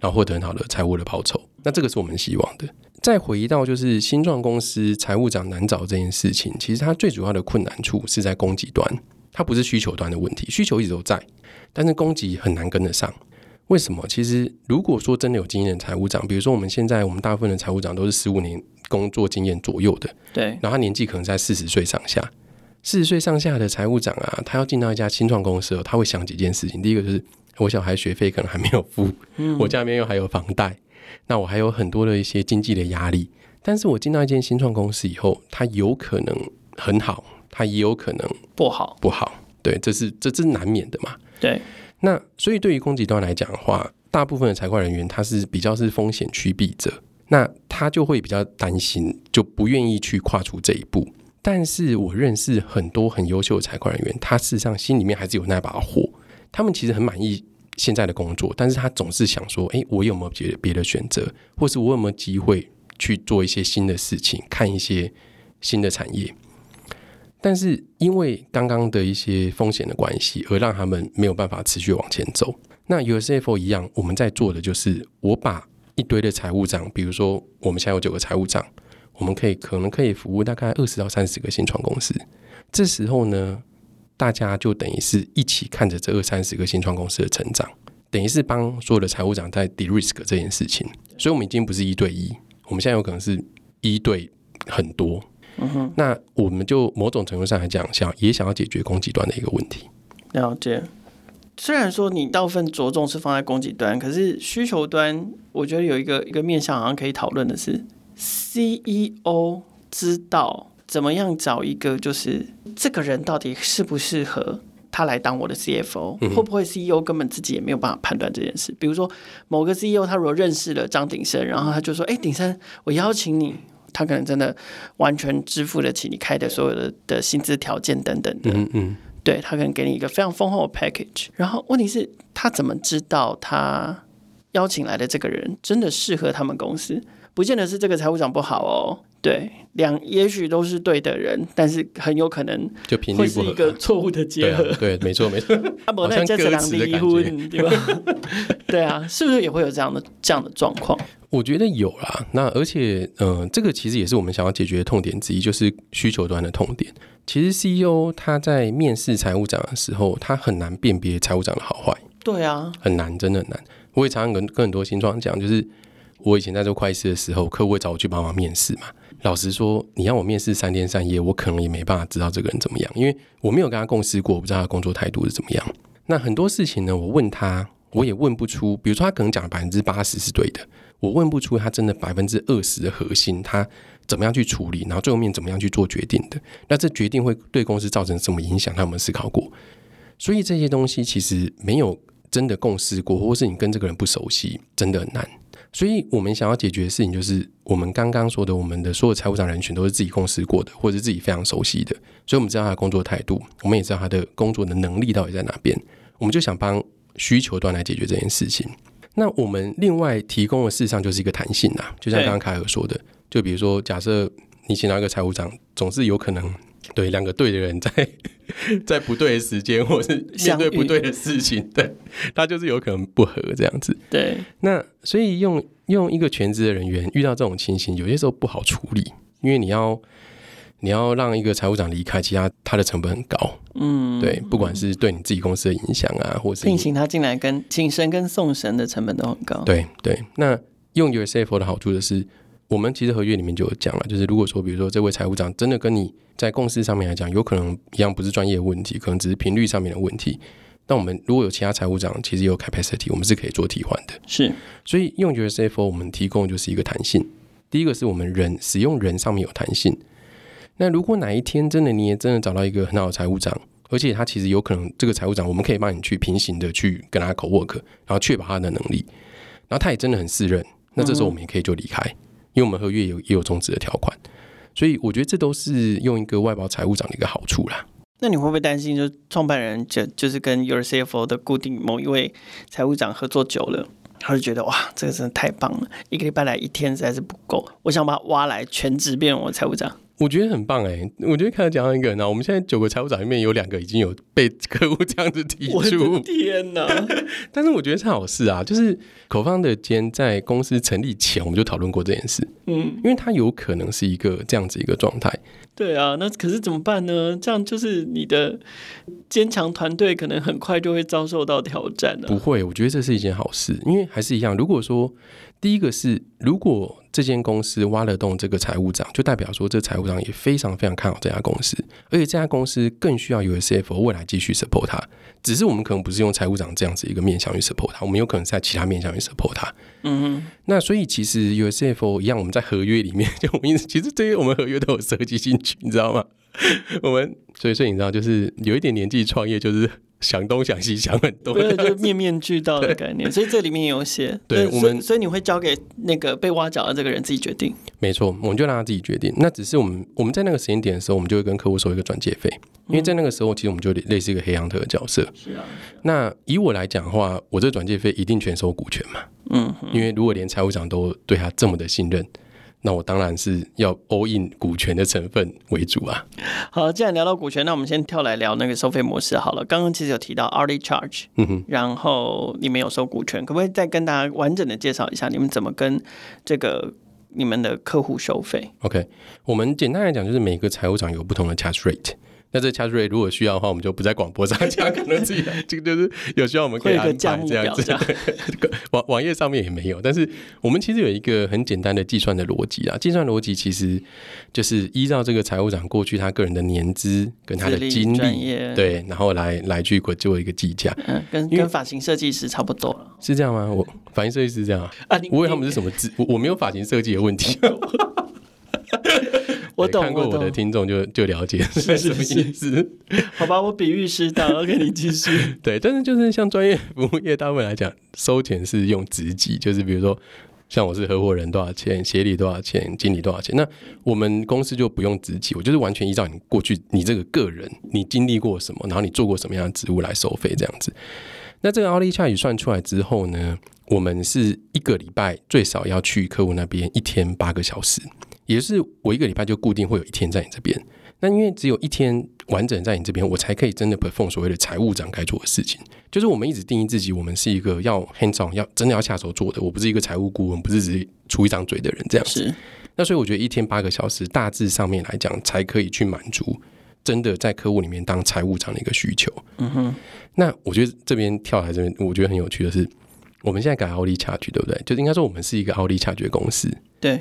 然后获得很好的财务的报酬。那这个是我们希望的。再回到就是新创公司财务长难找这件事情，其实它最主要的困难处是在供给端，它不是需求端的问题，需求一直都在，但是供给很难跟得上。为什么？其实如果说真的有经验的财务长，比如说我们现在我们大部分的财务长都是十五年工作经验左右的，对，然后他年纪可能在四十岁上下。四十岁上下的财务长啊，他要进到一家新创公司，他会想几件事情。第一个就是我小孩学费可能还没有付，嗯、我家里面又还有房贷，那我还有很多的一些经济的压力。但是我进到一间新创公司以后，他有可能很好，他也有可能不好，不好。对，这是这是难免的嘛。对。那所以对于供给端来讲的话，大部分的财会人员他是比较是风险趋避者，那他就会比较担心，就不愿意去跨出这一步。但是我认识很多很优秀的财会人员，他事实上心里面还是有那把火。他们其实很满意现在的工作，但是他总是想说：诶，我有没有别的别的选择，或是我有没有机会去做一些新的事情，看一些新的产业？但是因为刚刚的一些风险的关系，而让他们没有办法持续往前走。那 USF 一样，我们在做的就是，我把一堆的财务长，比如说我们现在有九个财务长。我们可以可能可以服务大概二十到三十个新创公司，这时候呢，大家就等于是一起看着这二三十个新创公司的成长，等于是帮所有的财务长在 de-risk 这件事情。所以，我们已经不是一对一，我们现在有可能是一对很多。嗯哼，那我们就某种程度上来讲，想也想要解决供给端的一个问题。了解。虽然说你大部分着重是放在供给端，可是需求端，我觉得有一个一个面向好像可以讨论的是。CEO 知道怎么样找一个，就是这个人到底适不适合他来当我的 CFO？会不会 CEO 根本自己也没有办法判断这件事？比如说某个 CEO 他如果认识了张鼎生，然后他就说：“哎，鼎生，我邀请你。”他可能真的完全支付得起你开的所有的的薪资条件等等的。嗯嗯，对，他可能给你一个非常丰厚的 package。然后问题是，他怎么知道他邀请来的这个人真的适合他们公司？不见得是这个财务长不好哦，对，两也许都是对的人，但是很有可能就会是一个错误的结合。对，没错没错。(laughs) 阿伯那这两离婚，对吧？(laughs) 对啊，是不是也会有这样的这样的状况？我觉得有啦。那而且，嗯、呃，这个其实也是我们想要解决的痛点之一，就是需求端的痛点。其实 CEO 他在面试财务长的时候，他很难辨别财务长的好坏。对啊，很难，真的很难。我也常常跟跟很多新创讲，就是。我以前在做会计师的时候，客户会找我去帮忙面试嘛。老实说，你让我面试三天三夜，我可能也没办法知道这个人怎么样，因为我没有跟他共事过，我不知道他工作态度是怎么样。那很多事情呢，我问他，我也问不出。比如说，他可能讲百分之八十是对的，我问不出他真的百分之二十的核心，他怎么样去处理，然后最后面怎么样去做决定的。那这决定会对公司造成什么影响？他有没有思考过？所以这些东西其实没有真的共事过，或是你跟这个人不熟悉，真的很难。所以我们想要解决的事情，就是我们刚刚说的，我们的所有财务长人群都是自己共事过的，或者是自己非常熟悉的，所以我们知道他的工作态度，我们也知道他的工作的能力到底在哪边，我们就想帮需求端来解决这件事情。那我们另外提供的事实上就是一个弹性啊，就像刚刚凯尔说的，就比如说，假设你请到一个财务长，总是有可能。对，两个对的人在 (laughs) 在不对的时间，或是面对不对的事情，对，他就是有可能不合这样子。对，那所以用用一个全职的人员遇到这种情形，有些时候不好处理，因为你要你要让一个财务长离开，其他他的成本很高。嗯，对，不管是对你自己公司的影响啊，或是聘请他进来跟请神跟送神的成本都很高。对对，那用 USFO 的好处就是。我们其实合约里面就有讲了，就是如果说，比如说这位财务长真的跟你在共识上面来讲，有可能一样不是专业的问题，可能只是频率上面的问题。那我们如果有其他财务长，其实有 capacity，我们是可以做替换的。是，所以用 USFO 我们提供就是一个弹性。第一个是我们人使用人上面有弹性。那如果哪一天真的你也真的找到一个很好的财务长，而且他其实有可能这个财务长，我们可以帮你去平行的去跟他 co work，然后确保他的能力，然后他也真的很适任，那这时候我们也可以就离开。嗯因为我们合约有也有终止的条款，所以我觉得这都是用一个外包财务长的一个好处啦。那你会不会担心，就创办人就就是跟 Your CFO 的固定某一位财务长合作久了，他就觉得哇，这个真的太棒了，一个礼拜来一天实在是不够，我想把他挖来全职变我财务长。我觉得很棒哎、欸，我觉得看到讲到一个人啊，我们现在九个财务长里面有两个已经有被客户这样子提出，我的天哪！(laughs) 但是我觉得是好事啊，就是 Co-founder 间在公司成立前我们就讨论过这件事，嗯，因为他有可能是一个这样子一个状态。对啊，那可是怎么办呢？这样就是你的坚强团队可能很快就会遭受到挑战了。不会，我觉得这是一件好事，因为还是一样，如果说。第一个是，如果这间公司挖了洞这个财务长，就代表说这财务长也非常非常看好这家公司，而且这家公司更需要有 CFO 未来继续 support 他。只是我们可能不是用财务长这样子一个面向去 support 他，我们有可能在其他面向去 support 他。嗯哼。那所以其实 USFO 一样，我们在合约里面，就我们，其实这些我们合约都有设计进去，你知道吗？我们所以所以你知道，就是有一点年纪创业，就是。想东想西想很多，对，就面面俱到的概念，所以这里面有写。对，我们所以你会交给那个被挖角的这个人自己决定。没错，我们就让他自己决定。那只是我们我们在那个时间点的时候，我们就会跟客户收一个转介费，因为在那个时候，其实我们就类似一个黑羊特的角色。是啊。那以我来讲的话，我这个转介费一定全收股权嘛。嗯。因为如果连财务长都对他这么的信任。那我当然是要 all in 股权的成分为主啊。好，既然聊到股权，那我们先跳来聊那个收费模式好了。刚刚其实有提到 hourly charge，嗯哼，然后你们有收股权，可不可以再跟大家完整的介绍一下你们怎么跟这个你们的客户收费？OK，我们简单来讲就是每个财务长有不同的 charge rate。那这 charge rate 如果需要的话，我们就不在广播上讲，可能自己 (laughs) 这个就是有需要我们可以安排这样子。(laughs) 网网页上面也没有，但是我们其实有一个很简单的计算的逻辑啊。计算逻辑其实就是依照这个财务长过去他个人的年资跟他的经历，对，然后来来去做一个计价。嗯，跟跟发型设计师差不多。是这样吗？我发型设计师这样啊？我以为他们是什么资？我我没有发型设计的问题。我懂，看过我的听众就 (laughs) 就了解是什么意思。(laughs) 好吧，我比喻失当，OK，你继续。(laughs) 对，但是就是像专业服务业大部分来讲，收钱是用职级，就是比如说像我是合伙人多少钱，协理多少钱，经理多少钱。那我们公司就不用职级，我就是完全依照你过去你这个个人，你经历过什么，然后你做过什么样的职务来收费这样子。那这个 hourly charge 算出来之后呢，我们是一个礼拜最少要去客户那边一天八个小时。也是我一个礼拜就固定会有一天在你这边，那因为只有一天完整在你这边，我才可以真的 perform 所谓的财务长该做的事情。就是我们一直定义自己，我们是一个要 hands on，要真的要下手做的。我不是一个财务顾问，不是只是出一张嘴的人这样子。是。那所以我觉得一天八个小时，大致上面来讲，才可以去满足真的在客户里面当财务长的一个需求。嗯哼。那我觉得这边跳来这边，我觉得很有趣的是，我们现在改 hourly charge，对不对？就应该说我们是一个 hourly charge 的公司。对。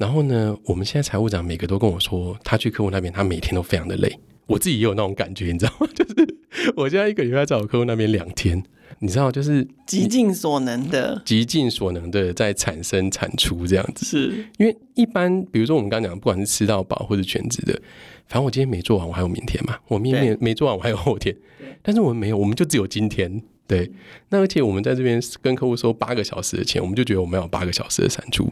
然后呢，我们现在财务长每个都跟我说，他去客户那边，他每天都非常的累。我自己也有那种感觉，你知道吗？就是我现在一个礼拜在我客户那边两天，你知道，就是极尽所能的，极尽所能的在产生产出这样子。是因为一般，比如说我们刚刚讲，不管是吃到饱或者全职的，反正我今天没做完，我还有明天嘛。我明天没做完，我还有后天。但是我们没有，我们就只有今天。对，那而且我们在这边跟客户收八个小时的钱，我们就觉得我们要有八个小时的产出，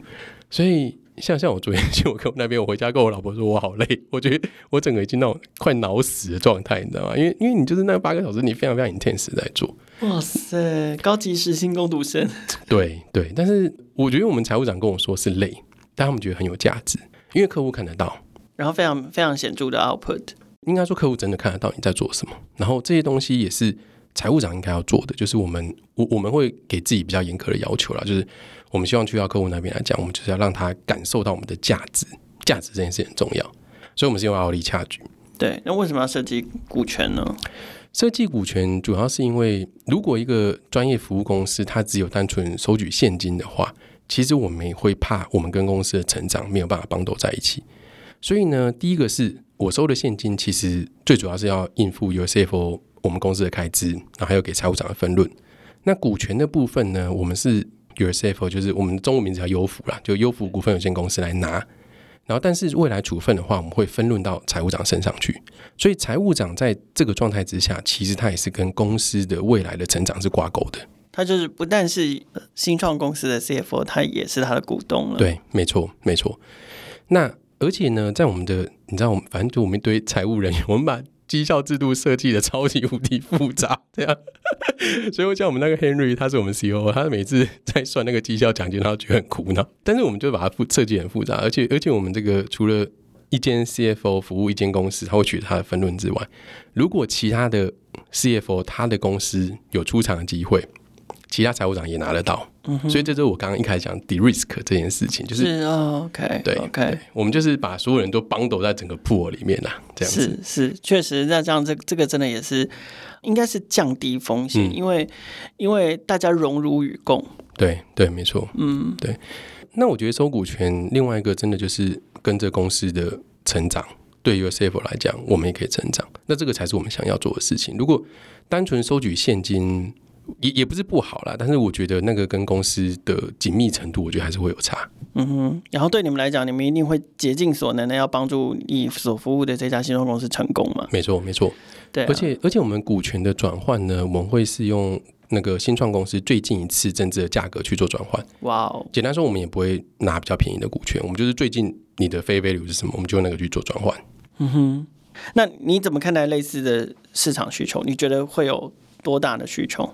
所以。像像我昨天去我客户那边，我回家跟我老婆说，我好累，我觉得我整个已经那种快脑死的状态，你知道吗？因为因为你就是那八个小时，你非常非常 intense 在做。哇塞，高级时薪工读生。(laughs) 对对，但是我觉得我们财务长跟我说是累，但他们觉得很有价值，因为客户看得到，然后非常非常显著的 output。应该说客户真的看得到你在做什么，然后这些东西也是财务长应该要做的，就是我们我我们会给自己比较严苛的要求啦，就是。我们希望去到客户那边来讲，我们就是要让他感受到我们的价值，价值这件事很重要，所以我们是用 hourly charge。对，那为什么要设计股权呢？设计股权主要是因为，如果一个专业服务公司它只有单纯收取现金的话，其实我们也会怕我们跟公司的成长没有办法绑斗在一起。所以呢，第一个是我收的现金，其实最主要是要应付 CFO 我们公司的开支，然后还有给财务长的分润。那股权的部分呢，我们是。CFO 就是我们的中文名字叫优福啦，就优福股份有限公司来拿。然后，但是未来处分的话，我们会分论到财务长身上去。所以，财务长在这个状态之下，其实他也是跟公司的未来的成长是挂钩的。他就是不但是新创公司的 CFO，他也是他的股东了。对，没错，没错。那而且呢，在我们的你知道，我们反正就我们一堆财务人员，我们把绩效制度设计的超级无敌复杂，这样。(laughs) 所以我像我们那个 Henry，他是我们 CEO，他每次在算那个绩效奖金，他都觉得很苦恼。但是我们就把它复设计很复杂，而且而且我们这个除了一间 CFO 服务一间公司，他会取得他的分润之外，如果其他的 CFO 他的公司有出场的机会，其他财务长也拿得到。嗯、所以这就是我刚刚一开始讲 de-risk 这件事情，就是，是、哦、OK 对 OK，我们就是把所有人都 bundle 在整个 pool 里面啊，这样子是是确实那这样这这个真的也是应该是降低风险，嗯、因为因为大家荣辱与共。对对，没错，嗯，对。那我觉得收股权另外一个真的就是。跟着公司的成长，对于 CFO 来讲，我们也可以成长。那这个才是我们想要做的事情。如果单纯收取现金，也也不是不好啦。但是我觉得那个跟公司的紧密程度，我觉得还是会有差。嗯哼。然后对你们来讲，你们一定会竭尽所能的要帮助你所服务的这家新创公司成功嘛？没错，没错。对啊。而且而且我们股权的转换呢，我们会是用。那个新创公司最近一次增资的价格去做转换，哇哦！简单说，我们也不会拿比较便宜的股权，我们就是最近你的 face value 是什么，我们就用那个去做转换。嗯哼，那你怎么看待类似的市场需求？你觉得会有多大的需求？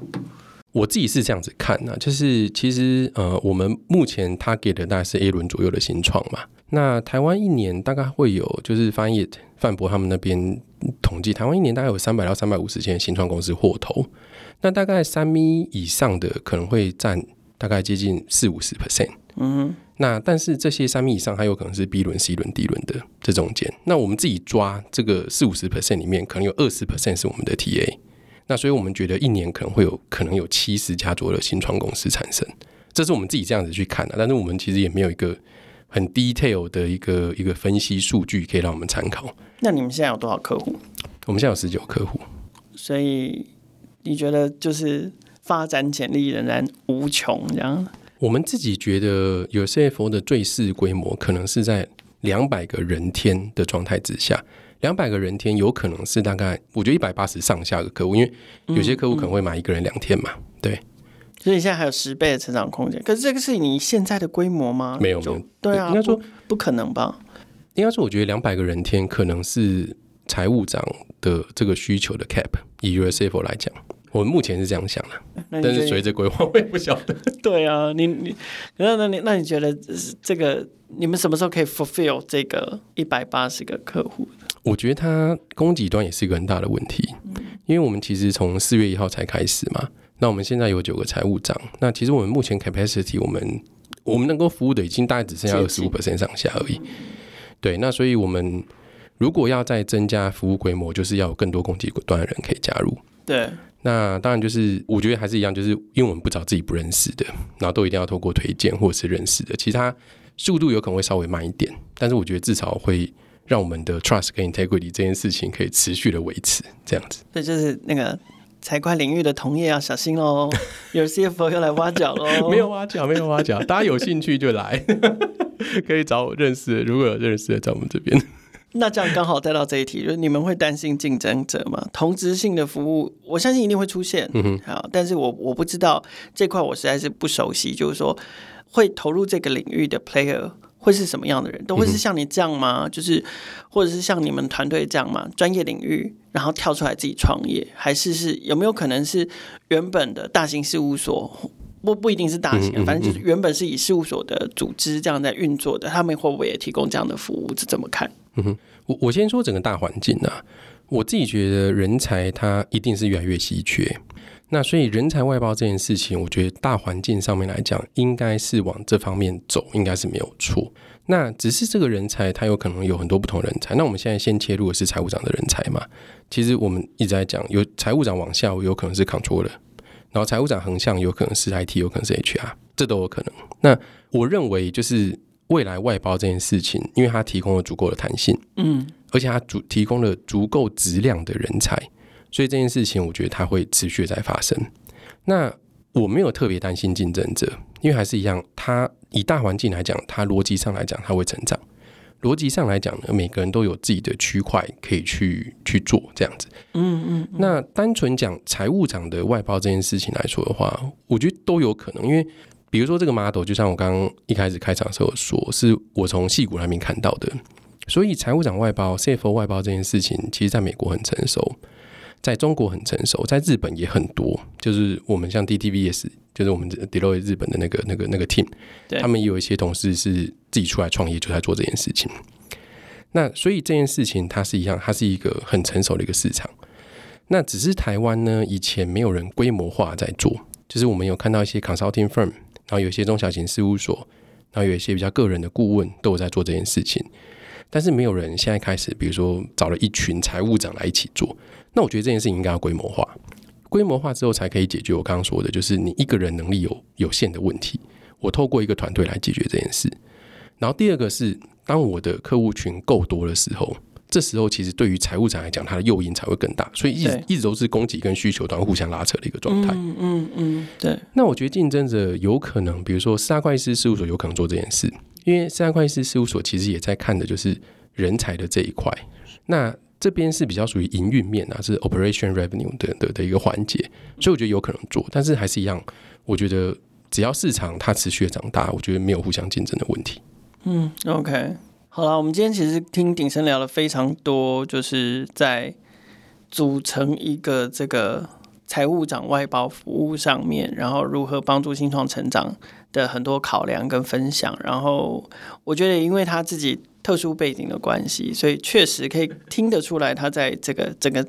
我自己是这样子看呢、啊，就是其实呃，我们目前他给的大概是 A 轮左右的新创嘛，那台湾一年大概会有，就是翻译范博他们那边统计，台湾一年大概有三百到三百五十间新创公司获投。那大概三米以上的可能会占大概接近四五十 percent，嗯，那但是这些三米以上还有可能是 B 轮、C 轮、D 轮的这中间，那我们自己抓这个四五十 percent 里面，可能有二十 percent 是我们的 TA，那所以我们觉得一年可能会有可能有七十家左右的新创公司产生，这是我们自己这样子去看的，但是我们其实也没有一个很 detail 的一个一个分析数据可以让我们参考。那你们现在有多少客户？我们现在有十九客户，所以。你觉得就是发展潜力仍然无穷，这样？我们自己觉得有 CFO 的最适规模可能是在两百个人天的状态之下，两百个人天有可能是大概，我觉得一百八十上下个客户，因为有些客户可能会买一个人两天嘛，对。所以现在还有十倍的成长空间，可是这个是你现在的规模吗？没有，没有，对啊，应该说不，不可能吧？应该说，我觉得两百个人天可能是财务长的这个需求的 cap，以 U S CFO 来讲。我们目前是这样想的，但是随着规划，我也不晓得。对啊，你你 (laughs) 那那你那你觉得这个你们什么时候可以 fulfill 这个一百八十个客户？我觉得它供给端也是一个很大的问题，因为我们其实从四月一号才开始嘛，那我们现在有九个财务长，那其实我们目前 capacity 我们我们能够服务的已经大概只剩下二十五 percent 上下而已。对，那所以我们如果要再增加服务规模，就是要有更多供给端的人可以加入。对。那当然就是，我觉得还是一样，就是因为我们不找自己不认识的，然后都一定要透过推荐或者是认识的，其他速度有可能会稍微慢一点，但是我觉得至少会让我们的 trust 跟 integrity 这件事情可以持续的维持这样子。对就是那个财会领域的同业要小心哦，有 CFO 要来挖角喽。(laughs) 没有挖角，没有挖角，大家有兴趣就来，(laughs) 可以找我认识的，如果有认识的，在我们这边。(laughs) 那这样刚好带到这一题，就是你们会担心竞争者吗？同质性的服务，我相信一定会出现。嗯哼，好，但是我我不知道这块，我实在是不熟悉。就是说，会投入这个领域的 player 会是什么样的人？都会是像你这样吗？嗯、就是或者是像你们团队这样吗？专业领域，然后跳出来自己创业，还是是有没有可能是原本的大型事务所？不不一定是大型的，反正就是原本是以事务所的组织这样在运作的，他们会不会也提供这样的服务？这怎么看？嗯哼，我我先说整个大环境啊，我自己觉得人才他一定是越来越稀缺，那所以人才外包这件事情，我觉得大环境上面来讲，应该是往这方面走，应该是没有错。那只是这个人才，他有可能有很多不同人才。那我们现在先切入的是财务长的人才嘛？其实我们一直在讲，有财务长往下，有可能是 controller。然后财务长横向有可能是 IT，有可能是 HR，这都有可能。那我认为就是未来外包这件事情，因为它提供了足够的弹性，嗯，而且它足提供了足够质量的人才，所以这件事情我觉得它会持续在发生。那我没有特别担心竞争者，因为还是一样，它以大环境来讲，它逻辑上来讲，它会成长。逻辑上来讲呢，每个人都有自己的区块可以去去做这样子。嗯嗯。那单纯讲财务长的外包这件事情来说的话，我觉得都有可能。因为比如说这个 model，就像我刚刚一开始开场的时候说，是我从戏骨那边看到的。所以财务长外包、CFO 外包这件事情，其实在美国很成熟，在中国很成熟，在日本也很多。就是我们像 DTVS，就是我们 Deloitte 日本的那个、那个、那个 team，他们也有一些同事是自己出来创业，就在做这件事情。那所以这件事情它是一样，它是一个很成熟的一个市场。那只是台湾呢，以前没有人规模化在做，就是我们有看到一些 consulting firm，然后有一些中小型事务所，然后有一些比较个人的顾问都有在做这件事情。但是没有人现在开始，比如说找了一群财务长来一起做。那我觉得这件事情应该要规模化，规模化之后才可以解决我刚刚说的，就是你一个人能力有有限的问题。我透过一个团队来解决这件事。然后第二个是，当我的客户群够多的时候，这时候其实对于财务长来讲，它的诱因才会更大。所以一直一直都是供给跟需求端互相拉扯的一个状态。嗯嗯嗯，对。那我觉得竞争者有可能，比如说四大会计师事务所有可能做这件事。因为四大会计师事务所其实也在看的就是人才的这一块，那这边是比较属于营运面啊，是 operation revenue 的的的一个环节，所以我觉得有可能做，但是还是一样，我觉得只要市场它持续的长大，我觉得没有互相竞争的问题。嗯，OK，好了，我们今天其实听鼎生聊了非常多，就是在组成一个这个财务长外包服务上面，然后如何帮助新创成长。的很多考量跟分享，然后我觉得，因为他自己特殊背景的关系，所以确实可以听得出来，他在这个整个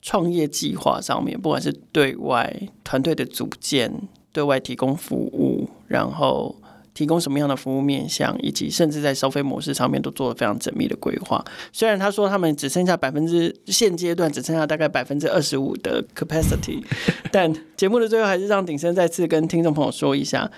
创业计划上面，不管是对外团队的组建、对外提供服务，然后提供什么样的服务面向，以及甚至在收费模式上面都做了非常缜密的规划。虽然他说他们只剩下百分之现阶段只剩下大概百分之二十五的 capacity，但节目的最后还是让鼎生再次跟听众朋友说一下。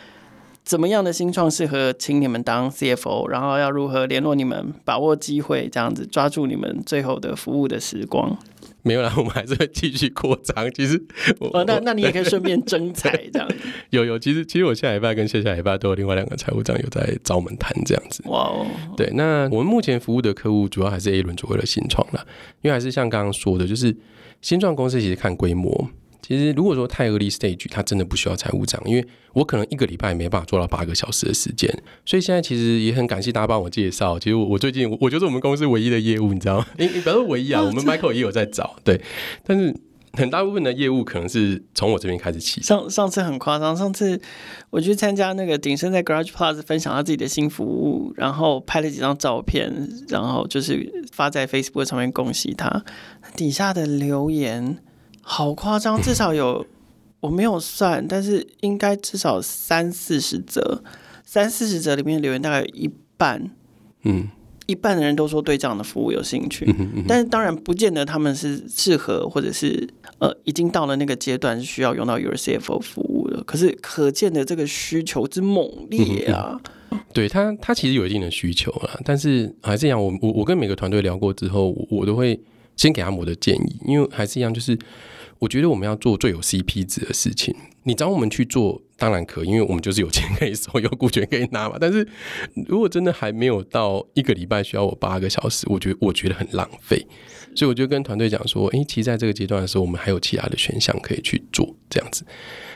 怎么样的新创适合请你们当 CFO？然后要如何联络你们，把握机会，这样子抓住你们最后的服务的时光？没有啦，我们还是会继续扩张。其实，哦，那那你也可以顺便征才这样子。(laughs) 有有，其实其实我下礼拜跟下下礼拜都有另外两个财务长有在找我们谈这样子。哇哦，对，那我们目前服务的客户主要还是 A 轮左右的新创啦，因为还是像刚刚说的，就是新创公司其实看规模。其实，如果说太 early stage，他真的不需要财务长，因为我可能一个礼拜也没办法做到八个小时的时间。所以现在其实也很感谢大家帮我介绍。其实我我最近我就是我们公司唯一的业务，你知道吗？你你不要说唯一啊，我们 Michael 也有在找，对。但是很大部分的业务可能是从我这边开始起。上上次很夸张，上次我去参加那个鼎盛在 Garage Plus 分享他自己的新服务，然后拍了几张照片，然后就是发在 Facebook 上面恭喜他。底下的留言。好夸张，至少有我没有算，但是应该至少三四十则，三四十则里面留言大概有一半，嗯，一半的人都说对这样的服务有兴趣，嗯嗯、但是当然不见得他们是适合，或者是呃已经到了那个阶段是需要用到 Your CFO 服务的。可是可见的这个需求之猛烈啊！嗯、对他，他其实有一定的需求啦，但是还是一样，我我我跟每个团队聊过之后，我，我都会先给他们我的建议，因为还是一样，就是。我觉得我们要做最有 CP 值的事情。你找我们去做，当然可以，因为我们就是有钱可以收，有股权可以拿嘛。但是如果真的还没有到一个礼拜需要我八个小时，我觉得我觉得很浪费。所以我就跟团队讲说，诶，其实在这个阶段的时候，我们还有其他的选项可以去做这样子。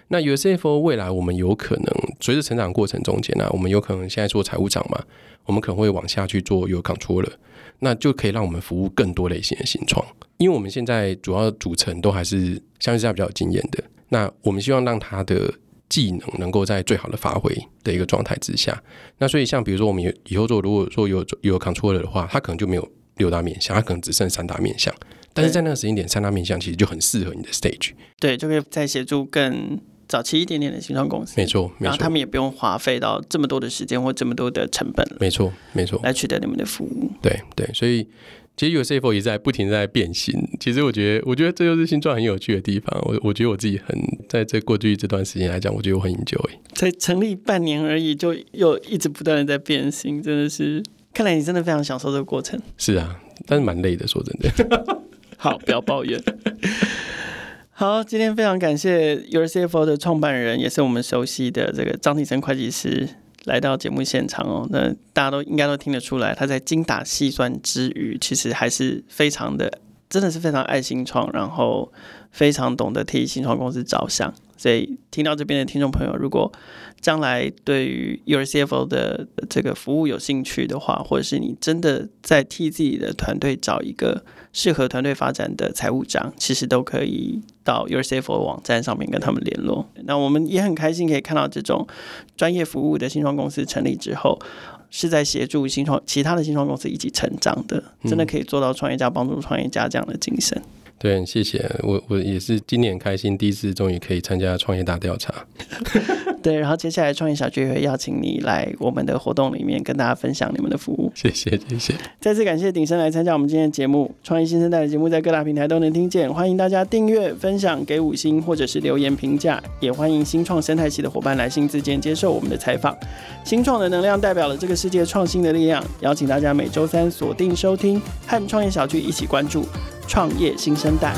那有 CFO 未来我们有可能随着成长过程中间呢，我们有可能现在做财务长嘛，我们可能会往下去做有 controller，那就可以让我们服务更多类型的新创。因为我们现在主要组成都还是相对是比较有经验的，那我们希望让他的技能能够在最好的发挥的一个状态之下。那所以像比如说我们以后做，如果说有有 controller 的话，他可能就没有六大面向，他可能只剩三大面向。但是在那个时间点，三大面向其实就很适合你的 stage。对，就可以再协助更早期一点点的新创公司。没错，然后他们也不用花费到这么多的时间或这么多的成本。没错，没错，来取得你们的服务。对对，所以。其实有 CFO 也在不停在变形。其实我觉得，我觉得这就是新创很有趣的地方。我我觉得我自己很在这过去这段时间来讲，我觉得我很 enjoy。才成立半年而已，就又一直不断的在变形，真的是。看来你真的非常享受这个过程。是啊，但是蛮累的，说真的。(laughs) (laughs) 好，不要抱怨。好，今天非常感谢 URCFO 的创办人，也是我们熟悉的这个张鼎声会计师。来到节目现场哦，那大家都应该都听得出来，他在精打细算之余，其实还是非常的，真的是非常爱新创，然后非常懂得替新创公司着想，所以听到这边的听众朋友，如果将来对于 URCFO 的这个服务有兴趣的话，或者是你真的在替自己的团队找一个适合团队发展的财务长，其实都可以到 YourSafe 网站上面跟他们联络。那我们也很开心可以看到这种专业服务的新创公司成立之后，是在协助新创其他的新创公司一起成长的，真的可以做到创业家帮助创业家这样的精神。对，谢谢我，我也是今年开心，第一次终于可以参加创业大调查。(laughs) 对，然后接下来创业小聚会邀请你来我们的活动里面跟大家分享你们的服务。(laughs) 谢谢，谢谢。再次感谢鼎生来参加我们今天的节目，创业新生代的节目在各大平台都能听见，欢迎大家订阅、分享、给五星或者是留言评价，也欢迎新创生态系的伙伴来信自荐接受我们的采访。新创的能量代表了这个世界创新的力量，邀请大家每周三锁定收听，和创业小聚一起关注。创业新生代。